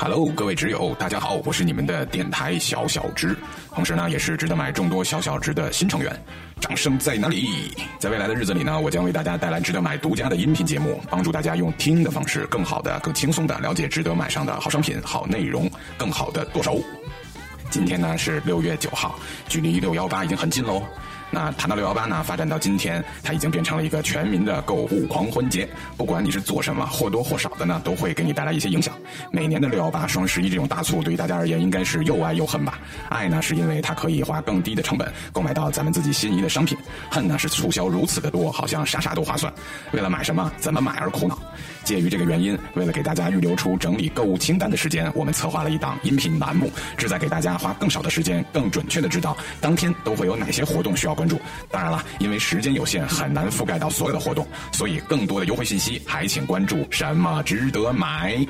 Hello，各位挚友，大家好，我是你们的电台小小直，同时呢，也是值得买众多小小直的新成员。掌声在哪里？在未来的日子里呢，我将为大家带来值得买独家的音频节目，帮助大家用听的方式，更好的、更轻松的了解值得买上的好商品、好内容，更好的剁手。今天呢是六月九号，距离六幺八已经很近喽。那谈到六幺八呢，发展到今天，它已经变成了一个全民的购物狂欢节。不管你是做什么，或多或少的呢，都会给你带来一些影响。每年的六幺八、双十一这种大促，对于大家而言，应该是又爱又恨吧。爱呢，是因为它可以花更低的成本购买到咱们自己心仪的商品；恨呢，是促销如此的多，好像啥啥都划算。为了买什么、怎么买而苦恼。介于这个原因，为了给大家预留出整理购物清单的时间，我们策划了一档音频栏目，旨在给大家花更少的时间，更准确的知道当天都会有哪些活动需要关注。当然了，因为时间有限，很难覆盖到所有的活动，所以更多的优惠信息还请关注什么值得买。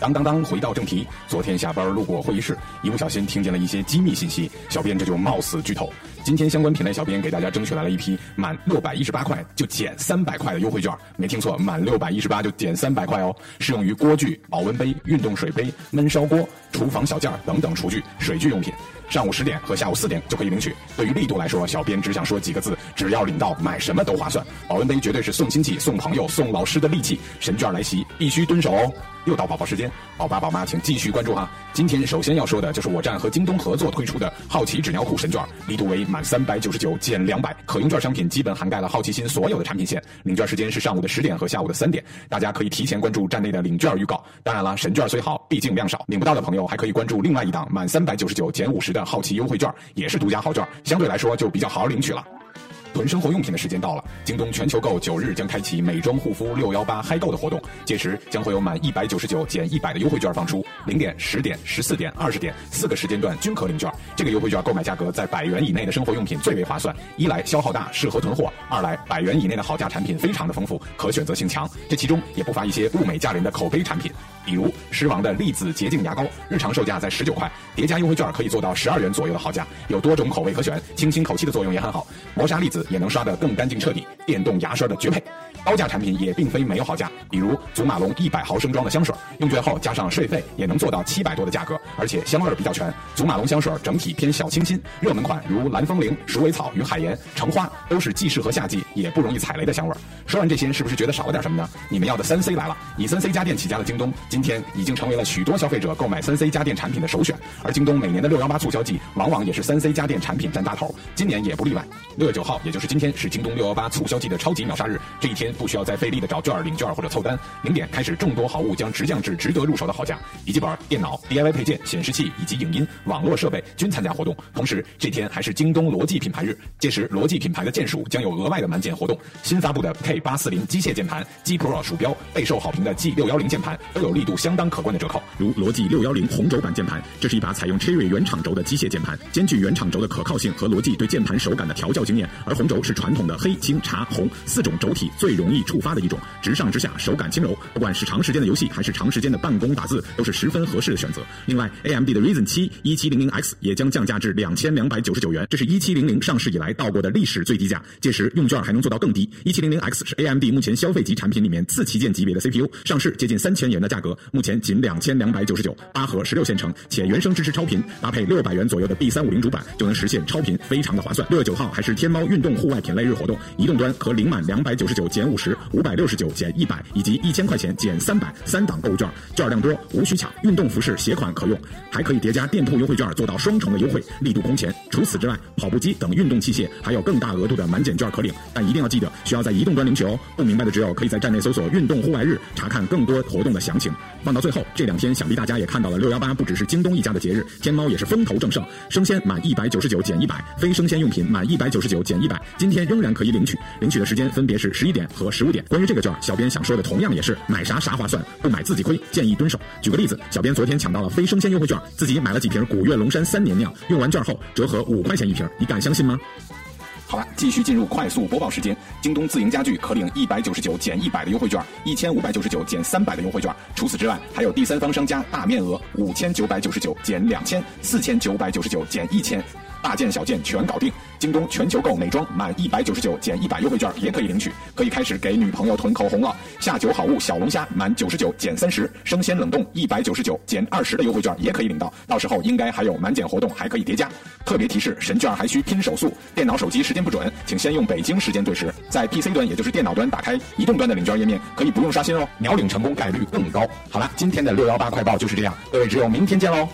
当当当，回到正题。昨天下班路过会议室，一不小心听见了一些机密信息，小编这就冒死剧透。今天相关品类小编给大家争取来了一批满六百一十八块就减三百块的优惠券，没听错，满六百一十八就减三百块哦，适用于锅具、保温杯、运动水杯、焖烧锅、厨房小件等等厨具、水具用品。上午十点和下午四点就可以领取。对于力度来说，小编只想说几个字：只要领到，买什么都划算。保温杯绝对是送亲戚、送朋友、送老师的利器，神券来袭，必须蹲守哦。又到宝宝时间，宝爸宝妈请继续关注哈。今天首先要说的就是我站和京东合作推出的好奇纸尿裤神券，力度为满三百九十九减两百，可用券商品基本涵盖了好奇心所有的产品线。领券时间是上午的十点和下午的三点，大家可以提前关注站内的领券预告。当然了，神券虽好，毕竟量少，领不到的朋友还可以关注另外一档满三百九十九减五十的好奇优惠券，也是独家好券，相对来说就比较好领取了。囤生活用品的时间到了，京东全球购九日将开启美妆护肤六幺八嗨购的活动，届时将会有满一百九十九减一百的优惠券放出，零点、十点、十四点、二十点四个时间段均可领券。这个优惠券购买价格在百元以内的生活用品最为划算，一来消耗大，适合囤货；二来百元以内的好价产品非常的丰富，可选择性强。这其中也不乏一些物美价廉的口碑产品，比如狮王的粒子洁净牙膏，日常售价在十九块，叠加优惠券可以做到十二元左右的好价，有多种口味可选，清新口气的作用也很好。磨砂粒子。也能刷得更干净彻底，电动牙刷的绝配。高价产品也并非没有好价，比如祖马龙一百毫升装的香水，用券后加上税费也能做到七百多的价格，而且香味比较全。祖马龙香水整体偏小清新，热门款如蓝风铃、鼠尾草与海盐、橙花都是既适合夏季也不容易踩雷的香味。说完这些，是不是觉得少了点什么呢？你们要的三 C 来了！以三 C 家电起家的京东，今天已经成为了许多消费者购买三 C 家电产品的首选。而京东每年的六幺八促销季，往往也是三 C 家电产品占大头，今年也不例外。六月九号，也就是今天，是京东六幺八促销季的超级秒杀日，这一天不需要再费力的。找券、领券或者凑单，零点开始，众多好物将直降至值得入手的好价。笔记本、电脑、DIY 配件、显示器以及影音、网络设备均参加活动。同时，这天还是京东罗技品牌日，届时罗技品牌的键鼠将有额外的满减活动。新发布的 K 八四零机械键盘、G Pro 鼠标，备受好评的 G 六幺零键盘都有力度相当可观的折扣。如罗技六幺零红轴版键盘，这是一把采用 Cherry 原厂轴的机械键盘，兼具原厂轴的可靠性和罗技对键盘手感的调教经验。而红轴是传统的黑、青、茶、红四种轴体最容易触发的一种。直上直下，手感轻柔，不管是长时间的游戏还是长时间的办公打字，都是十分合适的选择。另外，AMD 的 Ryzen 七一七零零 X 也将降价至两千两百九十九元，这是一七零零上市以来到过的历史最低价。届时用券还能做到更低。一七零零 X 是 AMD 目前消费级产品里面次旗舰级别的 CPU，上市接近三千元的价格，目前仅两千两百九十九，八核十六线程，且原生支持超频，搭配六百元左右的 B 三五零主板就能实现超频，非常的划算。六月九号还是天猫运动户外品类日活动，移动端可领满两百九十九减五十，五百六十九减。一百以及一千块钱减三百，三档购物券，券量多，无需抢。运动服饰携款可用，还可以叠加店铺优惠券，做到双重的优惠，力度空前。除此之外，跑步机等运动器械还有更大额度的满减券可领，但一定要记得需要在移动端领取哦。不明白的只有可以在站内搜索“运动户外日”查看更多活动的详情。放到最后，这两天想必大家也看到了，六幺八不只是京东一家的节日，天猫也是风头正盛。生鲜满一百九十九减一百，非生鲜用品满一百九十九减一百，今天仍然可以领取，领取的时间分别是十一点和十五点。关于这个券，小编。想说的同样也是买啥啥划算，不买自己亏，建议蹲守。举个例子，小编昨天抢到了非生鲜优惠券，自己买了几瓶古越龙山三年酿，用完券后折合五块钱一瓶，你敢相信吗？好了，继续进入快速播报时间。京东自营家具可领一百九十九减一百的优惠券，一千五百九十九减三百的优惠券。除此之外，还有第三方商家大面额五千九百九十九减两千，四千九百九十九减一千，大件小件全搞定。京东全球购美妆满一百九十九减一百优惠券也可以领取，可以开始给女朋友囤口红了。下酒好物小龙虾满九十九减三十，生鲜冷冻一百九十九减二十的优惠券也可以领到，到时候应该还有满减活动，还可以叠加。特别提示：神券还需拼手速，电脑、手机时间不准，请先用北京时间对时。在 PC 端，也就是电脑端打开移动端的领券页面，可以不用刷新哦，秒领成功概率更高。好了，今天的六幺八快报就是这样，各位只有明天见喽。